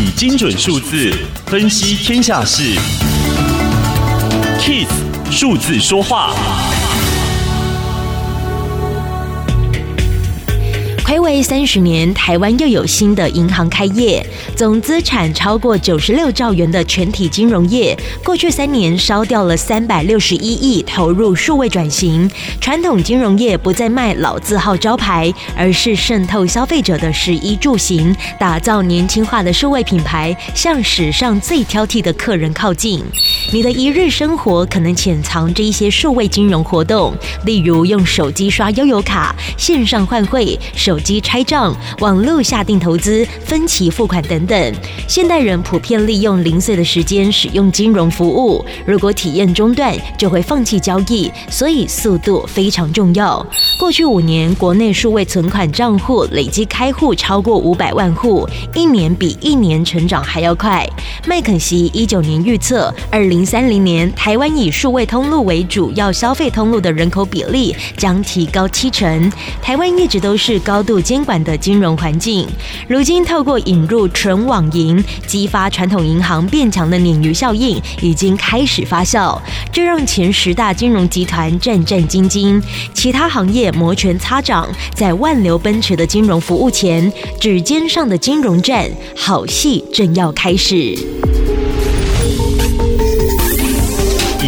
以精准数字分析天下事，KIS 数字说话。睽违三十年，台湾又有新的银行开业，总资产超过九十六兆元的全体金融业，过去三年烧掉了三百六十一亿，投入数位转型。传统金融业不再卖老字号招牌，而是渗透消费者的食衣住行，打造年轻化的数位品牌，向史上最挑剔的客人靠近。你的一日生活可能潜藏着一些数位金融活动，例如用手机刷悠游卡、线上换汇、手手机拆账、网络下定投资、分期付款等等。现代人普遍利用零碎的时间使用金融服务，如果体验中断，就会放弃交易，所以速度非常重要。过去五年，国内数位存款账户累计开户超过五百万户，一年比一年成长还要快。麦肯锡一九年预测，二零三零年台湾以数位通路为主要消费通路的人口比例将提高七成。台湾一直都是高度监管的金融环境，如今透过引入纯网银，激发传统银行变强的鲶鱼效应已经开始发酵，这让前十大金融集团战战兢兢，其他行业摩拳擦掌，在万流奔驰的金融服务前，指尖上的金融战好戏正要开始。